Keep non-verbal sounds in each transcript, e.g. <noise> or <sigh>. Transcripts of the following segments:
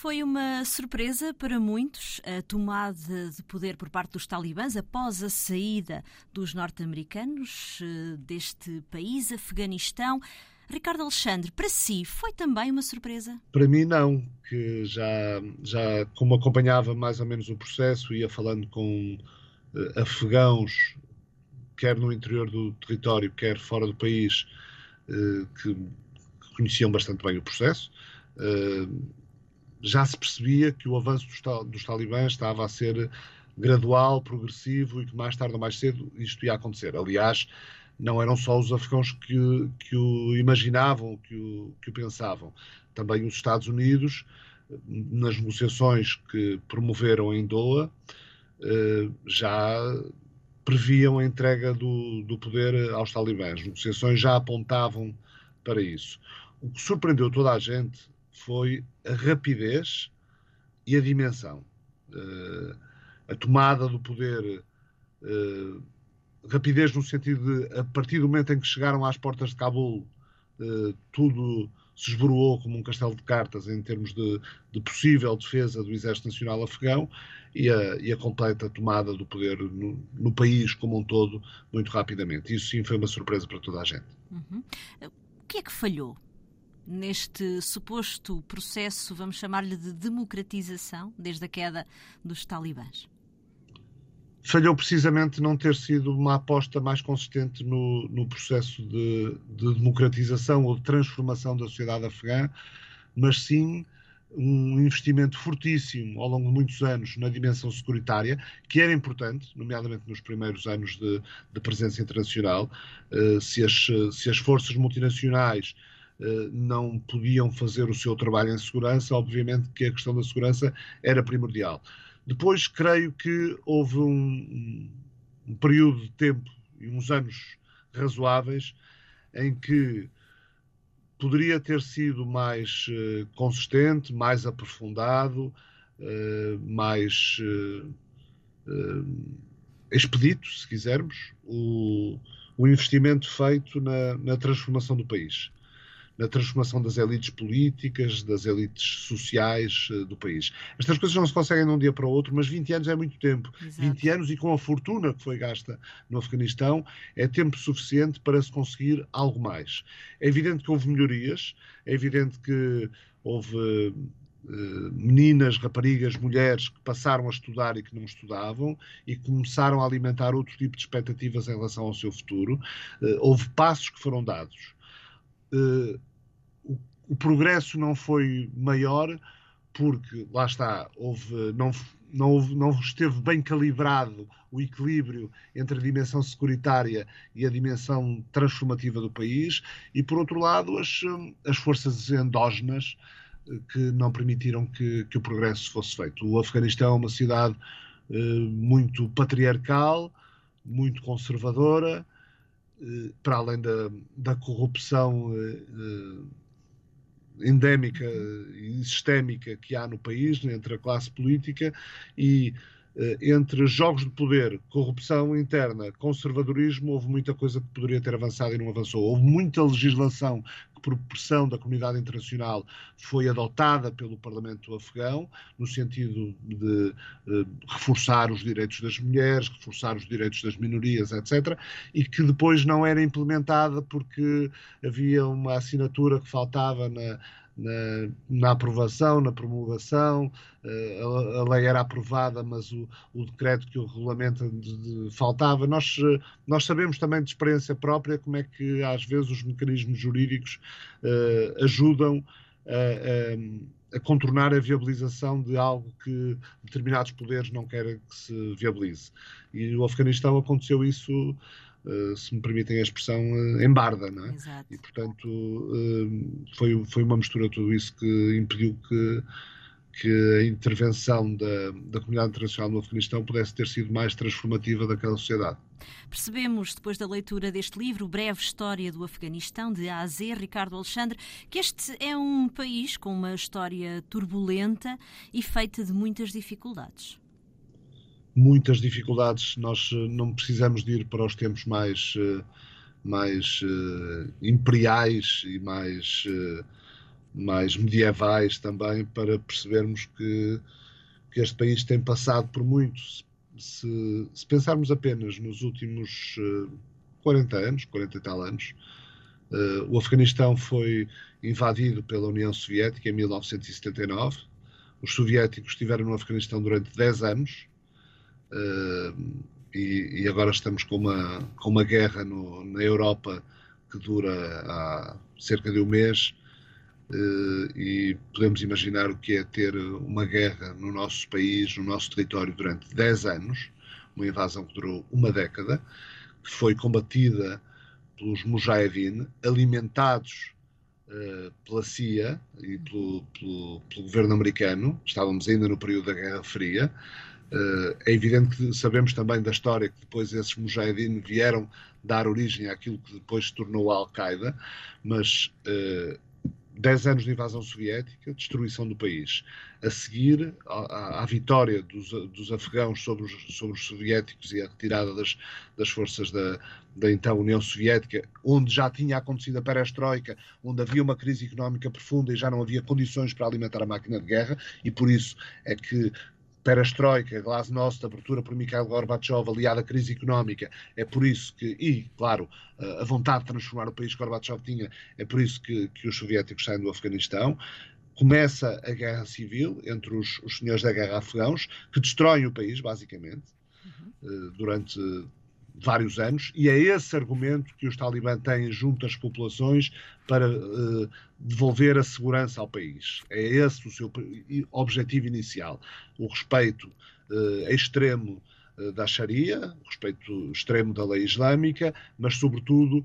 Foi uma surpresa para muitos a tomada de poder por parte dos talibãs após a saída dos norte-americanos eh, deste país, Afeganistão. Ricardo Alexandre, para si foi também uma surpresa? Para mim não, que já, já como acompanhava mais ou menos o processo, ia falando com uh, afegãos, quer no interior do território, quer fora do país, uh, que, conheciam bastante bem o processo. Já se percebia que o avanço dos, dos talibãs estava a ser gradual, progressivo e que mais tarde ou mais cedo isto ia acontecer. Aliás, não eram só os afegãos que, que o imaginavam, que o, que o pensavam. Também os Estados Unidos, nas negociações que promoveram em Doha, eh, já previam a entrega do, do poder aos talibãs. As negociações já apontavam para isso. O que surpreendeu toda a gente foi a rapidez e a dimensão. Uh, a tomada do poder, uh, rapidez no sentido de, a partir do momento em que chegaram às portas de Cabul, uh, tudo se esboroou como um castelo de cartas em termos de, de possível defesa do Exército Nacional Afegão e a, e a completa tomada do poder no, no, país como um todo muito rapidamente. Isso sim foi uma surpresa para toda a gente. Uhum. O que é que falhou neste suposto processo, vamos chamar-lhe de democratização, desde a queda dos talibãs? Falhou precisamente não ter sido uma aposta mais consistente no, no processo de, de, democratização ou de transformação da sociedade afegã, mas sim um investimento fortíssimo ao longo de muitos anos na dimensão securitária, que era importante, nomeadamente nos primeiros anos de, de presença internacional. Uh, se, as, se as forças multinacionais não podiam fazer o seu trabalho em segurança, obviamente que a questão da segurança era primordial. Depois, creio que houve um, um período de tempo e uns anos razoáveis em que poderia ter sido mais uh, consistente, mais aprofundado, uh, mais uh, expedito, se quisermos, o, o investimento feito na, na transformação do país na transformação das elites políticas, das elites sociais uh, do país. Estas coisas não se conseguem de um dia para o outro, mas 20 anos é muito tempo. Exato. 20 anos e com a fortuna que foi gasta no Afeganistão, é tempo suficiente para se conseguir algo mais. É evidente que houve melhorias, é evidente que houve uh, meninas, raparigas, mulheres que passaram a estudar e que não estudavam e começaram a alimentar outro tipo de expectativas em relação ao seu futuro. Uh, houve passos que foram dados. Uh, o progresso não foi maior porque, lá está, houve, não, não, houve, não esteve bem calibrado o equilíbrio entre a dimensão securitária e a dimensão transformativa do país, e, por outro lado, as, as forças endógenas eh, que não permitiram que, que o progresso fosse feito. O Afeganistão é uma cidade eh, muito patriarcal, muito conservadora, eh, para além da, da corrupção endémica e sistémica que há no país, entre a classe política e entre jogos de poder, corrupção interna, conservadorismo, houve muita coisa que poderia ter avançado e não avançou. Houve muita legislação que, por pressão da comunidade internacional, foi adotada pelo Parlamento afegão, no sentido de uh, reforçar os direitos das mulheres, reforçar os direitos das minorias, etc., e que depois não era implementada porque havia uma assinatura que faltava na na, na, aprovação, na promulgação, eh, a, a, lei era aprovada, mas o, o decreto que o regulamenta de, de, faltava. Nós, eh, nós sabemos também de experiência própria como é que às vezes os mecanismos jurídicos uh, ajudam a, a, a, contornar a viabilização de algo que determinados poderes não querem que se viabilize. E no Afeganistão aconteceu isso se me permitem a expressão, uh, em barda, não é? Exato. E, portanto, uh, foi, foi uma mistura de tudo isso que impediu que, que a intervenção da, da comunidade internacional no Afeganistão pudesse ter sido mais transformativa daquela sociedade. Percebemos, depois da leitura deste livro, Breve História do Afeganistão, de A a Z, Ricardo Alexandre, que este é um país com uma história turbulenta e feita de muitas dificuldades muitas dificuldades. Nós eh, não precisamos de ir para os tempos mais, eh, mais uh, imperiais e mais uh, mais medievais também, para percebermos que, que este país tem passado por muito. Se, se pensarmos apenas nos últimos uh, 40 anos, 40 e tal anos, o Afeganistão foi invadido pela União Soviética em 1979. Os soviéticos estiveram no Afeganistão durante 10 anos. Uh, e, e, agora estamos com uma, com uma guerra no, na Europa que dura há cerca de um mês uh, e podemos imaginar o que é ter uma guerra no nosso país, no nosso território durante 10 anos, uma invasão que durou uma década, que foi combatida pelos mujahideen, alimentados uh, pela CIA e pelo, pelo, pelo governo americano, estávamos ainda no período da Guerra Fria, é evidente que sabemos também da história que depois esses mujahideen vieram dar origem àquilo que depois se tornou a Al-Qaeda, mas uh, 10 anos de invasão soviética, destruição do país. A seguir, à vitória dos, dos afegãos sobre os, sobre os, soviéticos e a retirada das, das forças da, da então União Soviética, onde já tinha acontecido a perestroika, onde havia uma crise económica profunda e já não havia condições para alimentar a máquina de guerra, e por isso é que perestroika, glasnost, abertura por Mikhail Gorbachev, aliada à crise económica, é por isso que, e claro, a vontade de transformar o país que Gorbachev tinha, é por isso que, que os soviéticos saem do Afeganistão. Começa a guerra civil entre os, os senhores da guerra afegãos, que destroem o país, basicamente, uhum. durante vários anos, e é esse argumento que os talibã têm junto às populações para uh, devolver a segurança ao país. É esse o seu objetivo inicial. O respeito uh, extremo uh, da Sharia, o respeito extremo da lei islâmica, mas, sobretudo,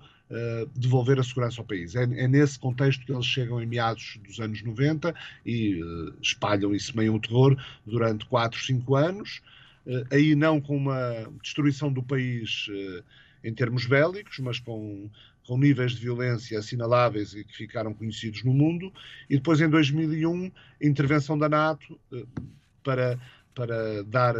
devolver a segurança ao país. É, é, nesse contexto que eles chegam em meados dos anos 90 e espalham e semeiam o terror durante 4, 5 anos eh, aí não com uma destruição do país eh, em termos bélicos, mas com, com níveis de violência assinaláveis e que ficaram conhecidos no mundo, e depois em 2001 intervenção da NATO eh, para, para dar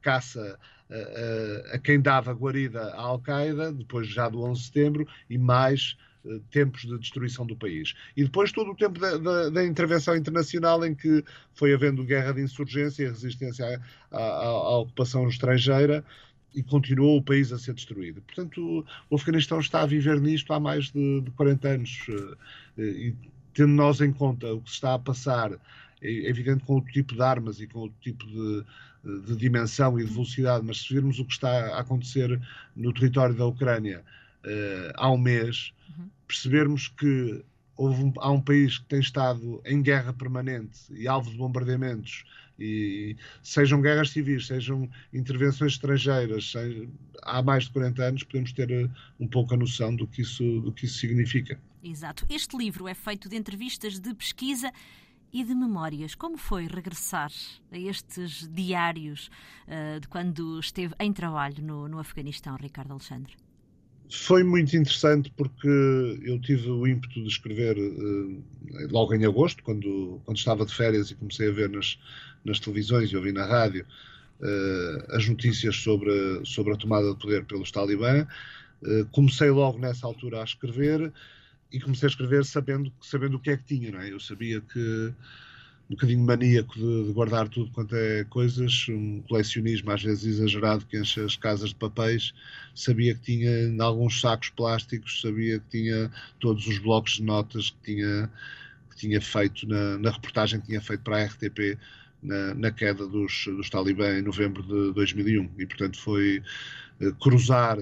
caça a, a, a quem dava guarida à Al-Qaeda, depois já do 11 de setembro, e mais eh, tempos de destruição do país. E depois todo o tempo da, da, da, intervenção internacional em que foi havendo guerra de insurgência e resistência à, à, à, ocupação estrangeira e continuou o país a ser destruído. Portanto, o Afeganistão está a viver nisto há mais de, de 40 anos. Eh, e tendo nós em conta o que se está a passar, é evidente com outro tipo de armas e com outro tipo de, de dimensão e de velocidade, mas se virmos o que está a acontecer no território da Ucrânia uh, há um mês, uhum. percebermos que um, há um país que tem estado em guerra permanente e alvo de bombardeamentos, e sejam guerras civis, sejam intervenções estrangeiras, seja, há mais de 40 anos, podemos ter eh, um pouco a noção do que isso, do que isso significa. Exato. Este livro é feito de entrevistas de pesquisa e de memórias. Como foi regressar a estes diários uh, de quando esteve em trabalho no, no Afeganistão, Ricardo Alexandre? Foi muito interessante porque eu tive o ímpeto de escrever uh, logo em agosto, quando, quando estava de férias e comecei a ver nas, nas televisões e ouvi na rádio uh, as notícias sobre, sobre a tomada de poder pelos talibã. Uh, comecei logo nessa altura a escrever e comecei a escrever sabendo, sabendo o que é que tinha. Não é? Eu sabia que um bocadinho maníaco de, de, guardar tudo quanto é coisas, um colecionismo às vezes exagerado que enche as casas de papéis. Sabia que tinha alguns sacos plásticos, sabia que tinha todos os blocos de notas que tinha, que tinha feito na, na reportagem que tinha feito para a RTP na, na queda dos, dos talibã em novembro de 2001. E, portanto, foi uh, cruzar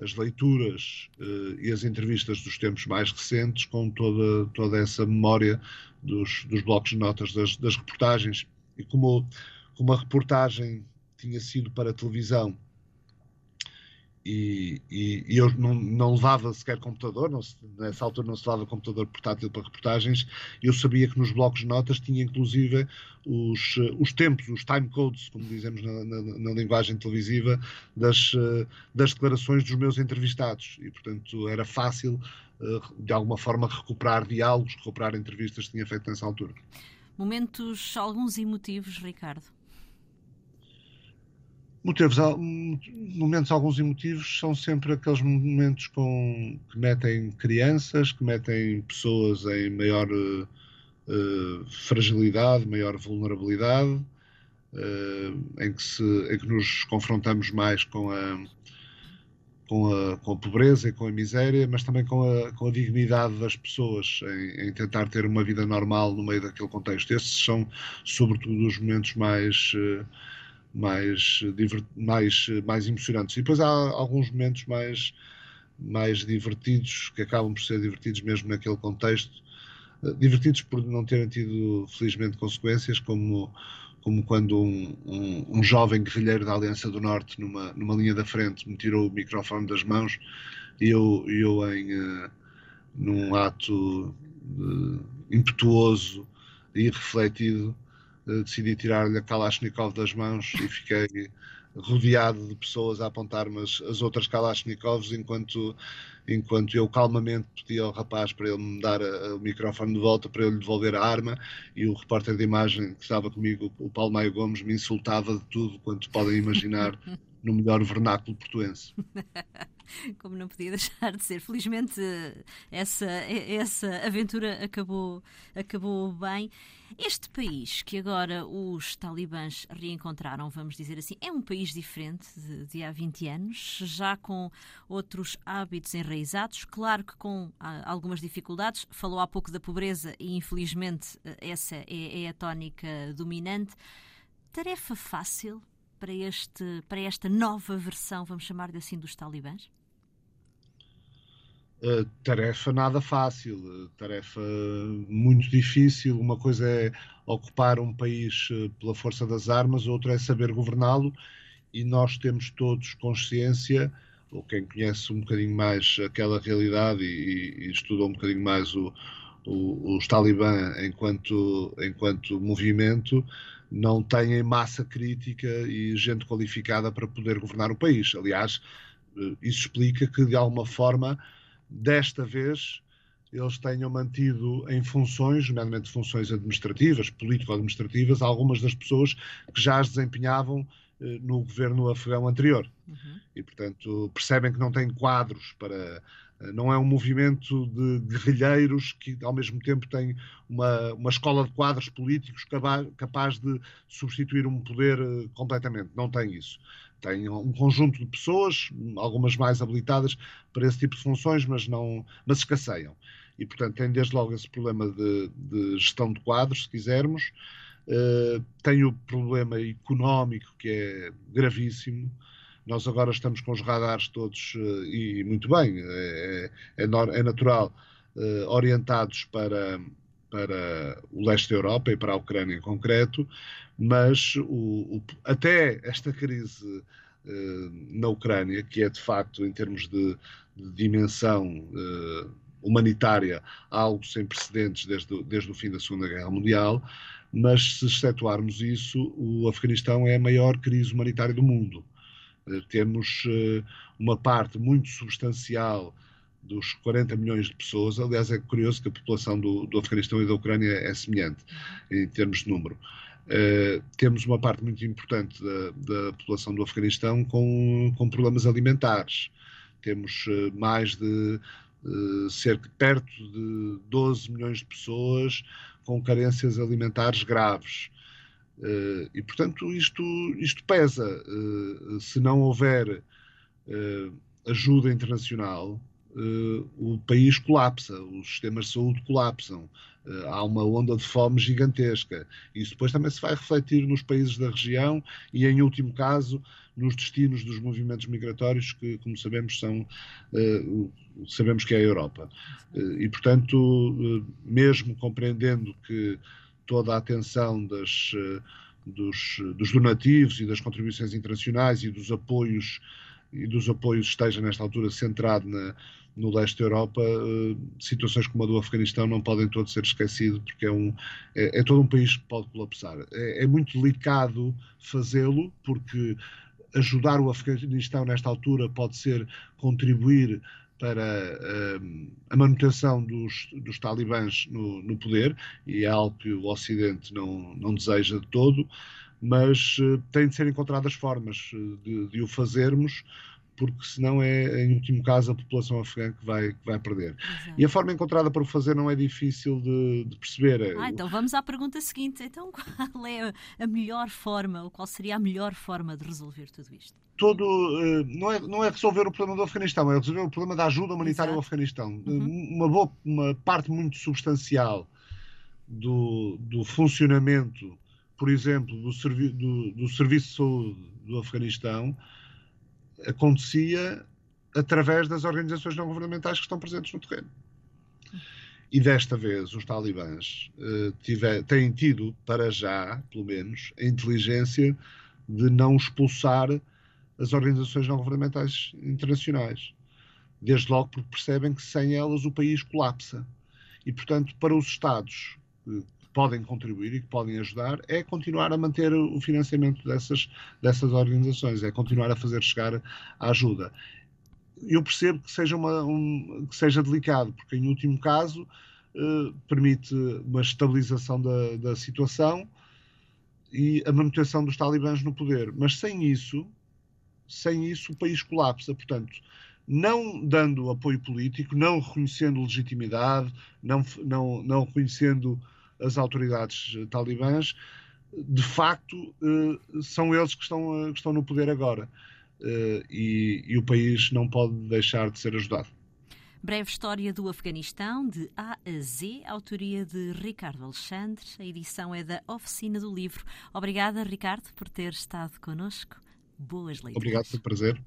as leituras uh, e as entrevistas dos tempos mais recentes com toda, toda essa memória dos, dos blocos de notas das, das reportagens. E como, como a reportagem tinha sido para televisão e, e, e, eu não, não levava sequer computador, não se, nessa altura não se levava computador portátil para reportagens, eu sabia que nos blocos de notas tinha inclusive os, os tempos, os time codes, como dizemos na, na, na linguagem televisiva, das, das declarações dos meus entrevistados e portanto era fácil eh, de alguma forma recuperar diálogos, recuperar entrevistas que tinha feito nessa altura. Momentos, alguns emotivos, Ricardo? Motivos, momentos alguns emotivos são sempre aqueles momentos com, que metem crianças, que metem pessoas em maior uh, fragilidade, maior vulnerabilidade, em que, se, em que nos confrontamos mais com a, com a, com a pobreza e com a miséria, mas também com a, com a dignidade das pessoas em, em, tentar ter uma vida normal no meio daquele contexto. Esses são, sobretudo, os momentos mais, eh, mais, mais, mais emocionantes. E depois há alguns momentos mais, mais divertidos, que acabam por ser divertidos mesmo naquele contexto, eh, divertidos por não terem tido, felizmente, consequências, como como quando um, um, um, jovem guerrilheiro da Aliança do Norte, numa, numa linha da frente, me tirou o microfone das mãos e eu, eu em, uh, num ato uh, impetuoso e irrefletido, uh, decidi tirar-lhe a Kalashnikov das mãos e fiquei rodeado de pessoas a apontar-me as, as, outras Kalashnikovs enquanto, enquanto eu calmamente pedi ao rapaz para ele me dar a, a, o microfone de volta para eu lhe devolver a arma e o repórter de imagem que estava comigo, o Paulo Maio Gomes, me insultava de tudo quanto podem imaginar <laughs> no melhor vernáculo portuense. <laughs> <laughs> como não podia deixar de ser. Felizmente essa, essa aventura acabou, acabou bem. Este país que agora os talibãs reencontraram, vamos dizer assim, é um país diferente de, de há 20 anos, já com outros hábitos enraizados, claro que com ah, algumas dificuldades. Falou há pouco da pobreza e, infelizmente, essa é, é a tónica dominante. Tarefa fácil para, este, para esta nova versão, vamos chamar-lhe assim, dos talibãs? Uh, tarefa nada fácil, uh, tarefa muito difícil. Uma coisa é ocupar um país uh, pela força das armas, outra é saber governá-lo, e nós temos todos consciência, ou quem conhece um bocadinho mais aquela realidade e, e estuda um bocadinho mais o, o, os talibã enquanto, enquanto movimento, não têm massa crítica e gente qualificada para poder governar o país. Aliás, isso explica que, de alguma forma, desta vez eles tenham mantido em funções, nomeadamente funções administrativas, político-administrativas, algumas das pessoas que já as desempenhavam eh, no governo afegão anterior. Uhum. E, portanto, percebem que não têm quadros para. Eh, não é um movimento de guerrilheiros que, ao mesmo tempo, tem uma, uma escola de quadros políticos capaz, de substituir um poder eh, completamente. Não tem isso tem um conjunto de pessoas, algumas mais habilitadas para esse tipo de funções, mas não, mas escasseiam. E, portanto, tem desde logo esse problema de, de gestão de quadros, se quisermos. Uh, tem o problema económico, que é gravíssimo. Nós agora estamos com os radares todos, uh, e muito bem, é, é, é natural, uh, orientados para, para o leste da Europa e para a Ucrânia em concreto, mas o, o, até esta crise uh, na Ucrânia, que é de facto, em termos de, de dimensão uh, humanitária, algo sem precedentes desde, desde o fim da Segunda Guerra Mundial, mas se excetuarmos isso, o Afeganistão é a maior crise humanitária do mundo. Uh, temos uma parte muito substancial dos 40 milhões de pessoas, aliás, é curioso que a população do, do Afeganistão e da Ucrânia é semelhante em termos de número. Uh, temos uma parte muito importante da, da população do Afeganistão com, com problemas alimentares. Temos uh, mais de uh, cerca perto de 12 milhões de pessoas com carências alimentares graves. e, portanto, isto, isto pesa. se não houver ajuda internacional, o país colapsa, os sistemas de saúde colapsam. Eh, há uma onda de fome gigantesca. Isso depois também se vai refletir nos países da região e, em último caso, nos destinos dos movimentos migratórios, que, como sabemos, são uh, sabemos que é a Europa. Uh, e, portanto, uh, mesmo compreendendo que toda a atenção das, dos, dos donativos e das contribuições internacionais e dos apoios e dos apoios esteja nesta altura centrado na, no leste da Europa, uh, situações como a do Afeganistão não podem todos ser esquecidos, porque é, um, é, é todo um país que pode colapsar. É, é muito delicado fazê-lo, porque ajudar o Afeganistão nesta altura pode ser contribuir para uh, a manutenção dos, dos talibãs no, no, poder, e é algo que o Ocidente não, não deseja de todo, mas uh, têm de ser encontradas formas de, de o fazermos porque senão é, em último caso, a população afegã que vai, que vai perder. Exato. E a forma encontrada para o fazer não é difícil de, de perceber. Ah, então vamos à pergunta seguinte. Então, <laughs> qual é a melhor forma, ou qual seria a melhor forma de resolver tudo isto? Todo, uh, não, é, não é resolver o problema do Afeganistão, é resolver o problema da ajuda humanitária Exato. ao Afeganistão. Uhum. Uma, boa, uma parte muito substancial do, do funcionamento, por exemplo, do, servi do, do Serviço de Saúde do Afeganistão acontecia através das organizações não governamentais que estão presentes no terreno. E desta vez os talibãs uh, tiver, têm tido, para já, pelo menos, a inteligência de não expulsar as organizações não governamentais internacionais. Desde logo porque percebem que sem elas o país colapsa. E, portanto, para os Estados podem contribuir e que podem ajudar, é continuar a manter o financiamento dessas, dessas organizações, é continuar a fazer chegar a ajuda. Eu percebo que seja, uma, um, que seja delicado, porque, em último caso, eh, permite uma estabilização da, da situação e a manutenção dos talibãs no poder. Mas sem isso, sem isso o país colapsa. Portanto, não dando apoio político, não reconhecendo legitimidade, não, não, não reconhecendo as autoridades talibãs, de facto, são eles que estão, que estão no poder agora. E, e o país não pode deixar de ser ajudado. Breve História do Afeganistão, de A a Z, autoria de Ricardo Alexandre. A edição é da Oficina do Livro. Obrigada, Ricardo, por ter estado connosco. Boas leituras. Obrigado, foi um prazer.